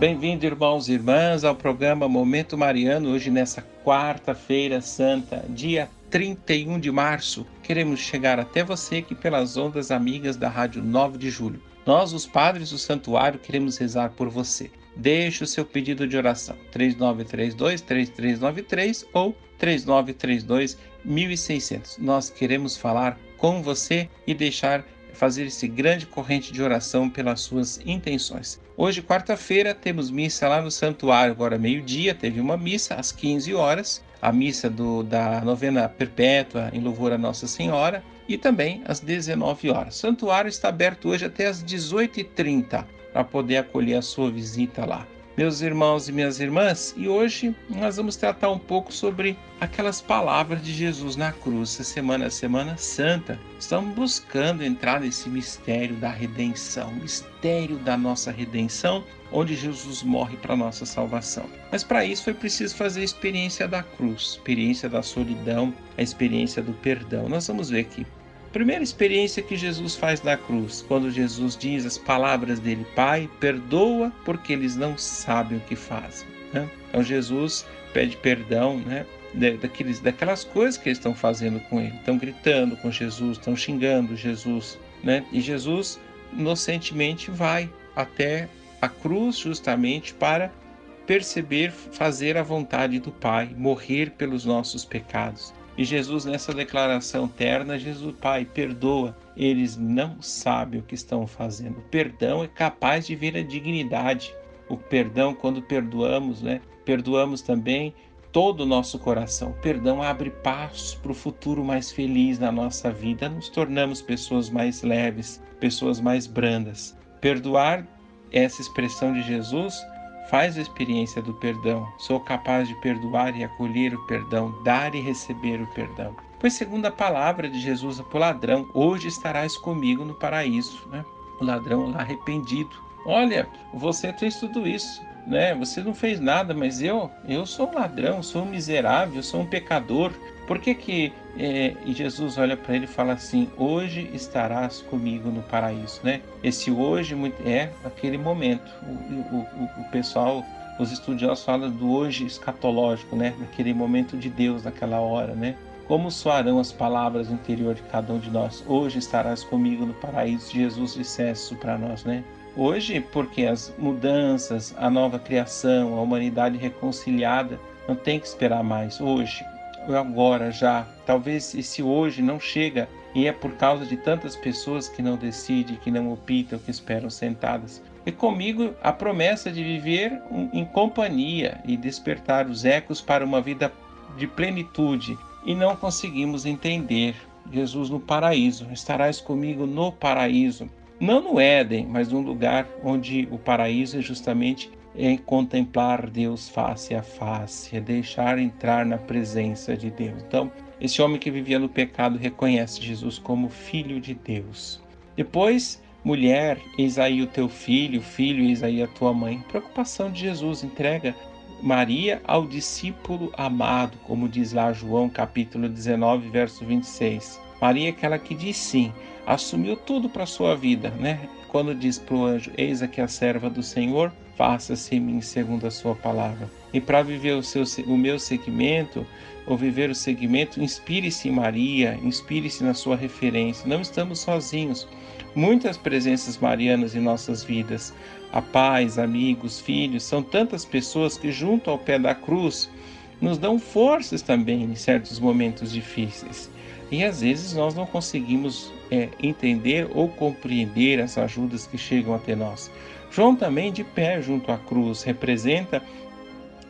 Bem-vindo, irmãos e irmãs, ao programa Momento Mariano, hoje nessa quarta-feira santa, dia 31 de março. Queremos chegar até você aqui pelas ondas amigas da Rádio 9 de Julho. Nós, os padres do santuário, queremos rezar por você. Deixe o seu pedido de oração, 3932-3393 ou 3932-1600. Nós queremos falar com você e deixar fazer esse grande corrente de oração pelas suas intenções. Hoje, quarta-feira, temos missa lá no santuário, agora meio-dia, teve uma missa às 15 horas, a missa do, da novena perpétua em louvor a Nossa Senhora, e também às 19 horas. O santuário está aberto hoje até às 18h30 para poder acolher a sua visita lá meus irmãos e minhas irmãs, e hoje nós vamos tratar um pouco sobre aquelas palavras de Jesus na cruz. Essa semana, a Semana Santa, estamos buscando entrar nesse mistério da redenção, mistério da nossa redenção, onde Jesus morre para nossa salvação. Mas para isso foi preciso fazer a experiência da cruz, experiência da solidão, a experiência do perdão. Nós vamos ver aqui Primeira experiência que Jesus faz na cruz, quando Jesus diz as palavras dele: Pai, perdoa porque eles não sabem o que fazem. Né? Então Jesus pede perdão né, daqueles, daquelas coisas que eles estão fazendo com ele. Estão gritando com Jesus, estão xingando Jesus. Né? E Jesus inocentemente vai até a cruz justamente para perceber, fazer a vontade do Pai, morrer pelos nossos pecados. E Jesus, nessa declaração terna, Jesus, Pai, perdoa. Eles não sabem o que estão fazendo. O perdão é capaz de vir a dignidade. O perdão, quando perdoamos, né? Perdoamos também todo o nosso coração. O perdão abre passos para o futuro mais feliz na nossa vida. Nos tornamos pessoas mais leves, pessoas mais brandas. Perdoar, essa expressão de Jesus, Faz a experiência do perdão. Sou capaz de perdoar e acolher o perdão, dar e receber o perdão. Pois, segundo a palavra de Jesus para o ladrão, hoje estarás comigo no paraíso. Né? O ladrão lá arrependido. Olha, você fez tudo isso, né? Você não fez nada, mas eu, eu sou um ladrão, sou um miserável, sou um pecador. Por que que é, Jesus olha para ele e fala assim: hoje estarás comigo no paraíso, né? Esse hoje é aquele momento. O, o, o pessoal, os estudiosos falam do hoje escatológico, né? Naquele momento de Deus, naquela hora, né? Como soarão as palavras no interior de cada um de nós? Hoje estarás comigo no paraíso. Jesus dissesse isso para nós, né? Hoje, porque as mudanças, a nova criação, a humanidade reconciliada, não tem que esperar mais. Hoje, agora já. Talvez esse hoje não chega e é por causa de tantas pessoas que não decidem, que não optam, que esperam sentadas. E comigo a promessa de viver em companhia e despertar os ecos para uma vida de plenitude. E não conseguimos entender. Jesus no paraíso, estarás comigo no paraíso. Não no Éden, mas num lugar onde o paraíso é justamente é contemplar Deus face a face, é deixar entrar na presença de Deus. Então, esse homem que vivia no pecado reconhece Jesus como filho de Deus. Depois, mulher, eis aí o teu filho, filho, eis aí a tua mãe. Preocupação de Jesus, entrega Maria ao discípulo amado, como diz lá João capítulo 19, verso 26. Maria é aquela que diz sim, assumiu tudo para sua vida, né? Quando diz para o anjo, eis aqui a serva do Senhor, faça-se em mim segundo a sua palavra. E para viver o, seu, o meu segmento, ou viver o segmento, inspire-se em Maria, inspire-se na sua referência. Não estamos sozinhos. Muitas presenças marianas em nossas vidas. A pais, amigos, filhos, são tantas pessoas que, junto ao pé da cruz, nos dão forças também em certos momentos difíceis. E às vezes nós não conseguimos é, entender ou compreender as ajudas que chegam até nós. João também de pé junto à cruz representa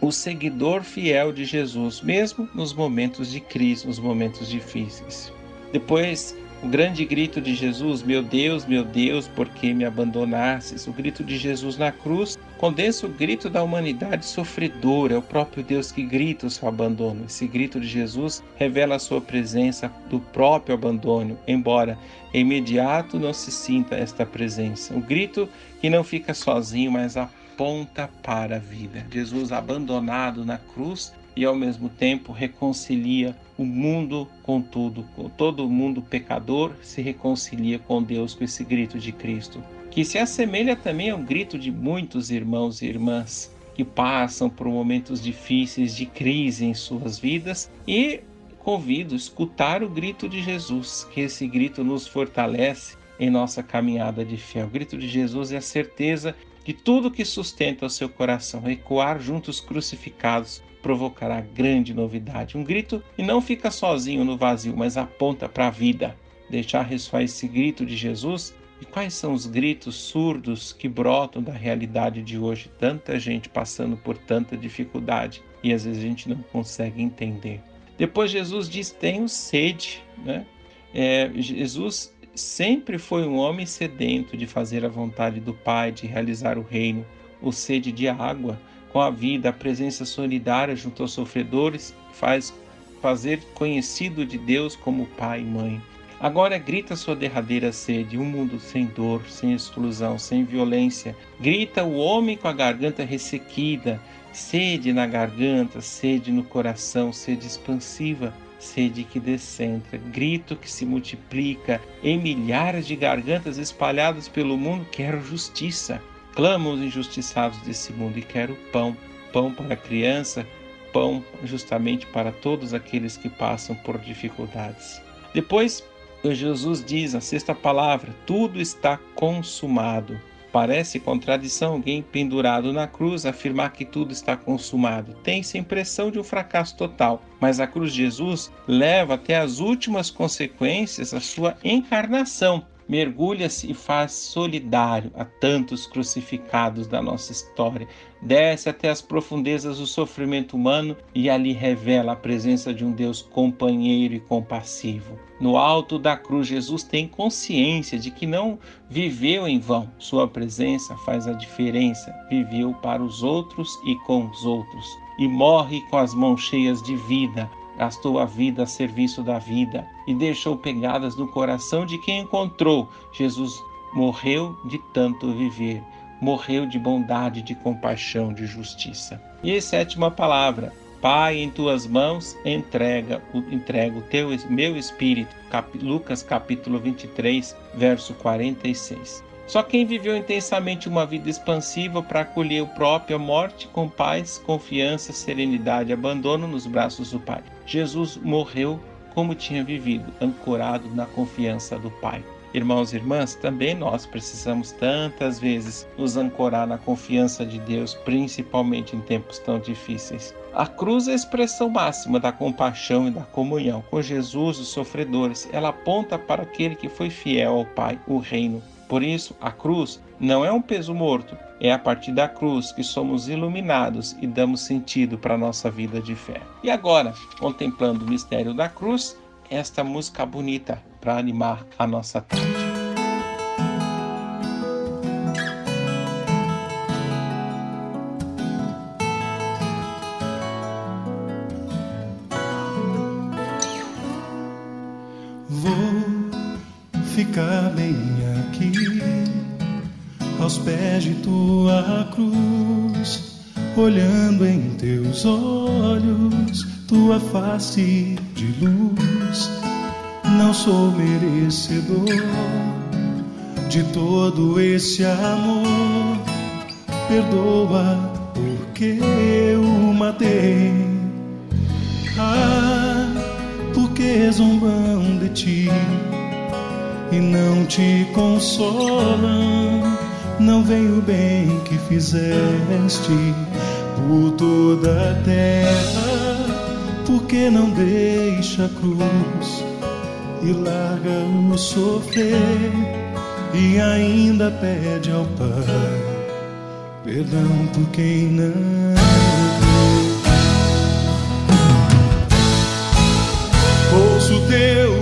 o seguidor fiel de Jesus, mesmo nos momentos de crise, nos momentos difíceis. Depois, o grande grito de Jesus: Meu Deus, meu Deus, por que me abandonastes? O grito de Jesus na cruz condensa o grito da humanidade sofredora, é o próprio Deus que grita o seu abandono. Esse grito de Jesus revela a sua presença do próprio abandono, embora imediato não se sinta esta presença. O grito que não fica sozinho, mas aponta para a vida. Jesus abandonado na cruz e ao mesmo tempo reconcilia o mundo com tudo, todo mundo pecador se reconcilia com Deus com esse grito de Cristo, que se assemelha também ao grito de muitos irmãos e irmãs que passam por momentos difíceis de crise em suas vidas e convido a escutar o grito de Jesus, que esse grito nos fortalece em nossa caminhada de fé. O grito de Jesus é a certeza de tudo que sustenta o seu coração, ecoar junto os crucificados provocará grande novidade. Um grito e não fica sozinho no vazio, mas aponta para a vida. Deixar ressoar esse grito de Jesus. E quais são os gritos surdos que brotam da realidade de hoje? Tanta gente passando por tanta dificuldade e às vezes a gente não consegue entender. Depois Jesus diz: Tenho sede. Né? É, Jesus sempre foi um homem sedento de fazer a vontade do Pai, de realizar o reino, o sede de água com a vida, a presença solidária junto aos sofredores, faz fazer conhecido de Deus como pai e mãe. Agora grita sua derradeira sede, um mundo sem dor, sem exclusão, sem violência. Grita o homem com a garganta ressequida, sede na garganta, sede no coração, sede expansiva, sede que descentra, grito que se multiplica em milhares de gargantas espalhadas pelo mundo, quero justiça. Clamo os injustiçados desse mundo e quero pão, pão para a criança, pão justamente para todos aqueles que passam por dificuldades. Depois, Jesus diz a sexta palavra: tudo está consumado. Parece contradição alguém pendurado na cruz afirmar que tudo está consumado. Tem-se a impressão de um fracasso total, mas a cruz de Jesus leva até as últimas consequências a sua encarnação mergulha-se e faz solidário a tantos crucificados da nossa história, desce até as profundezas do sofrimento humano e ali revela a presença de um Deus companheiro e compassivo. No alto da cruz, Jesus tem consciência de que não viveu em vão. Sua presença faz a diferença. Viveu para os outros e com os outros. E morre com as mãos cheias de vida, gastou a vida a serviço da vida e deixou pegadas no coração de quem encontrou. Jesus morreu de tanto viver, morreu de bondade, de compaixão, de justiça. E a sétima palavra, Pai, em tuas mãos entrega, entrego o teu meu espírito. Cap, Lucas capítulo 23, verso 46. Só quem viveu intensamente uma vida expansiva para acolher a morte com paz, confiança, serenidade e abandono nos braços do Pai. Jesus morreu como tinha vivido, ancorado na confiança do Pai. Irmãos e irmãs, também nós precisamos tantas vezes nos ancorar na confiança de Deus, principalmente em tempos tão difíceis. A cruz é a expressão máxima da compaixão e da comunhão com Jesus, os sofredores. Ela aponta para aquele que foi fiel ao Pai, o reino por isso, a cruz não é um peso morto, é a partir da cruz que somos iluminados e damos sentido para a nossa vida de fé. E agora, contemplando o mistério da cruz, esta música bonita para animar a nossa tarde. Teus olhos, tua face de luz. Não sou merecedor de todo esse amor, perdoa porque eu matei. Ah, porque zombam de ti e não te consolam. Não vem o bem que fizeste por toda a terra, porque não deixa a cruz? E larga o sofrer e ainda pede ao Pai perdão por quem não ouço teu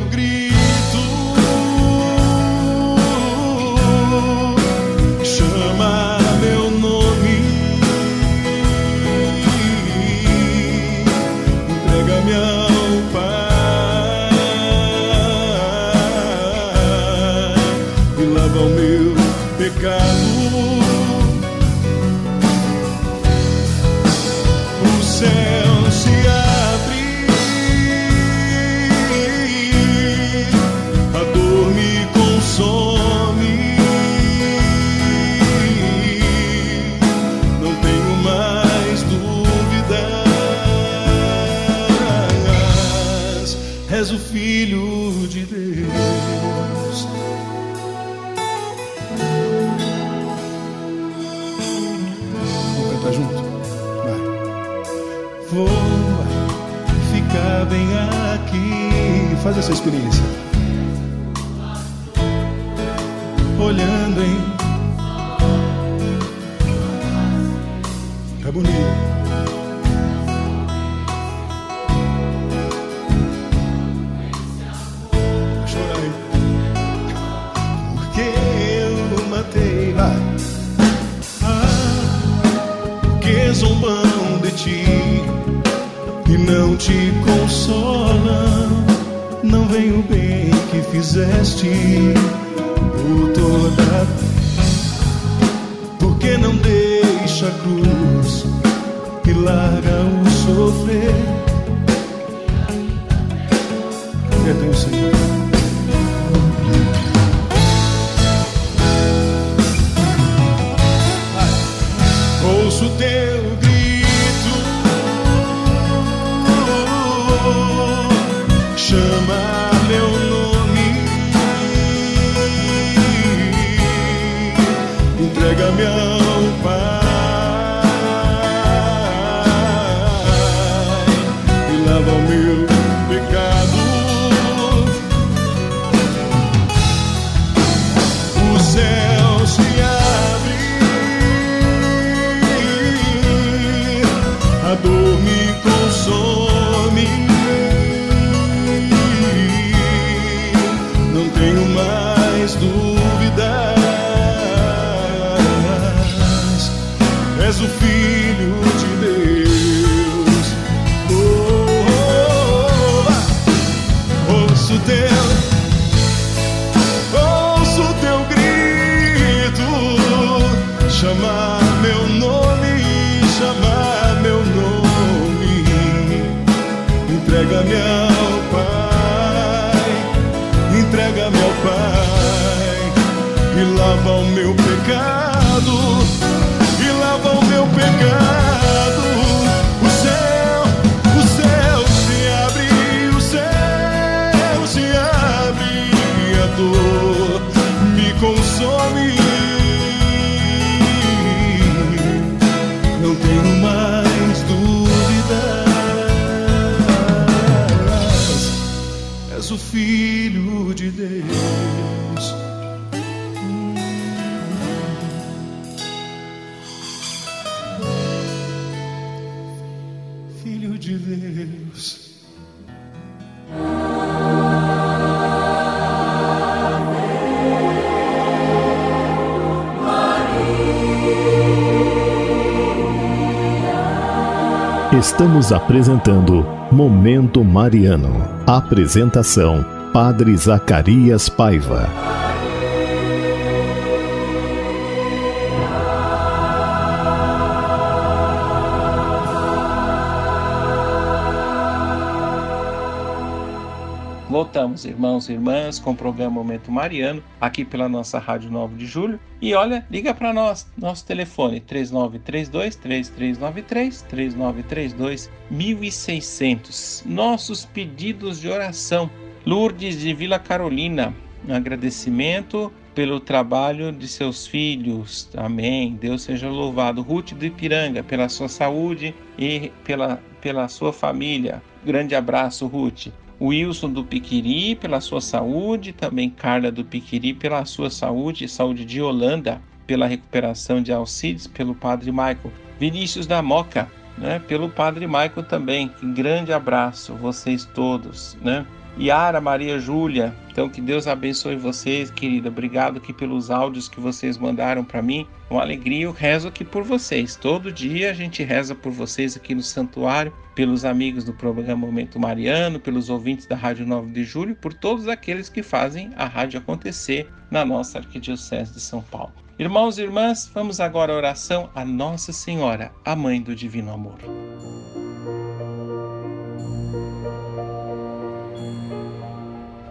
experiência. Olhando fizeste por toda. Porque não deixa a cruz e larga o sofrer. Perdão, Senhor. ouço teu entrega-me ao Pai Entrega-me ao És o Filho de Deus. Filho de Deus. Estamos apresentando Momento Mariano. Apresentação: Padre Zacarias Paiva. Voltamos, irmãos e irmãs, com o programa Momento Mariano, aqui pela nossa Rádio 9 de Julho. E olha, liga para nós, nosso telefone 3932-3393, 3932-1600. Nossos pedidos de oração. Lourdes de Vila Carolina, um agradecimento pelo trabalho de seus filhos. Amém. Deus seja louvado. Ruth do Ipiranga, pela sua saúde e pela, pela sua família. Grande abraço, Ruth. Wilson do Piquiri pela sua saúde, também Carla do Piquiri pela sua saúde, saúde de Holanda, pela recuperação de Alcides, pelo Padre Michael. Vinícius da Moca, né, pelo Padre Michael também. Grande abraço, vocês todos, né? Yara Maria Júlia, então que Deus abençoe vocês, querida. Obrigado aqui pelos áudios que vocês mandaram para mim. Uma alegria, eu rezo aqui por vocês. Todo dia a gente reza por vocês aqui no santuário, pelos amigos do programa Momento Mariano, pelos ouvintes da Rádio 9 de Julho, por todos aqueles que fazem a rádio acontecer na nossa Arquidiocese de São Paulo. Irmãos e irmãs, vamos agora à oração a Nossa Senhora, a Mãe do Divino Amor.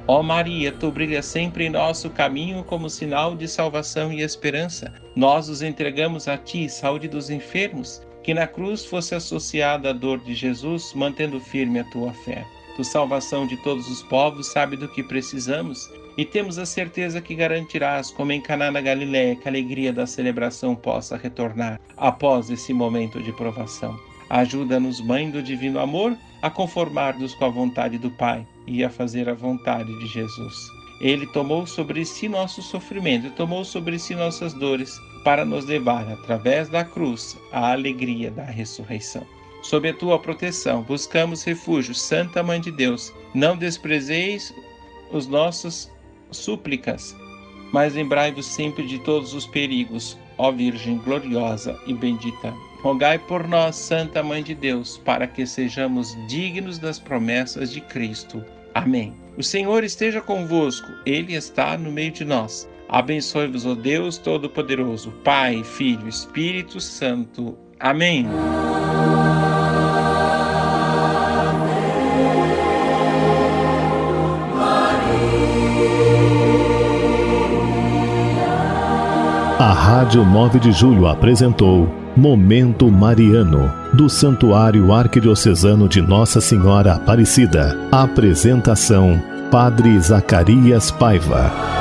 Ó Maria, tu brilhas sempre em nosso caminho como sinal de salvação e esperança. Nós os entregamos a ti, saúde dos enfermos, que na cruz fosse associada a dor de Jesus, mantendo firme a tua fé. Tu, salvação de todos os povos, sabe do que precisamos e temos a certeza que garantirás, como em Caná na Galiléia, que a alegria da celebração possa retornar após esse momento de provação. Ajuda-nos, Mãe do Divino Amor, a conformar-nos com a vontade do Pai e a fazer a vontade de Jesus. Ele tomou sobre si nosso sofrimento, tomou sobre si nossas dores, para nos levar, através da cruz, à alegria da ressurreição. Sob a tua proteção, buscamos refúgio, Santa Mãe de Deus. Não desprezeis os nossos súplicas, mas lembrai-vos sempre de todos os perigos, ó Virgem gloriosa e bendita. Rogai por nós, Santa Mãe de Deus, para que sejamos dignos das promessas de Cristo. Amém. O Senhor esteja convosco, Ele está no meio de nós. Abençoe-vos, ó Deus Todo-Poderoso, Pai, Filho, Espírito Santo. Amém. A Rádio 9 de Julho apresentou Momento Mariano, do Santuário Arquidiocesano de Nossa Senhora Aparecida. Apresentação: Padre Zacarias Paiva.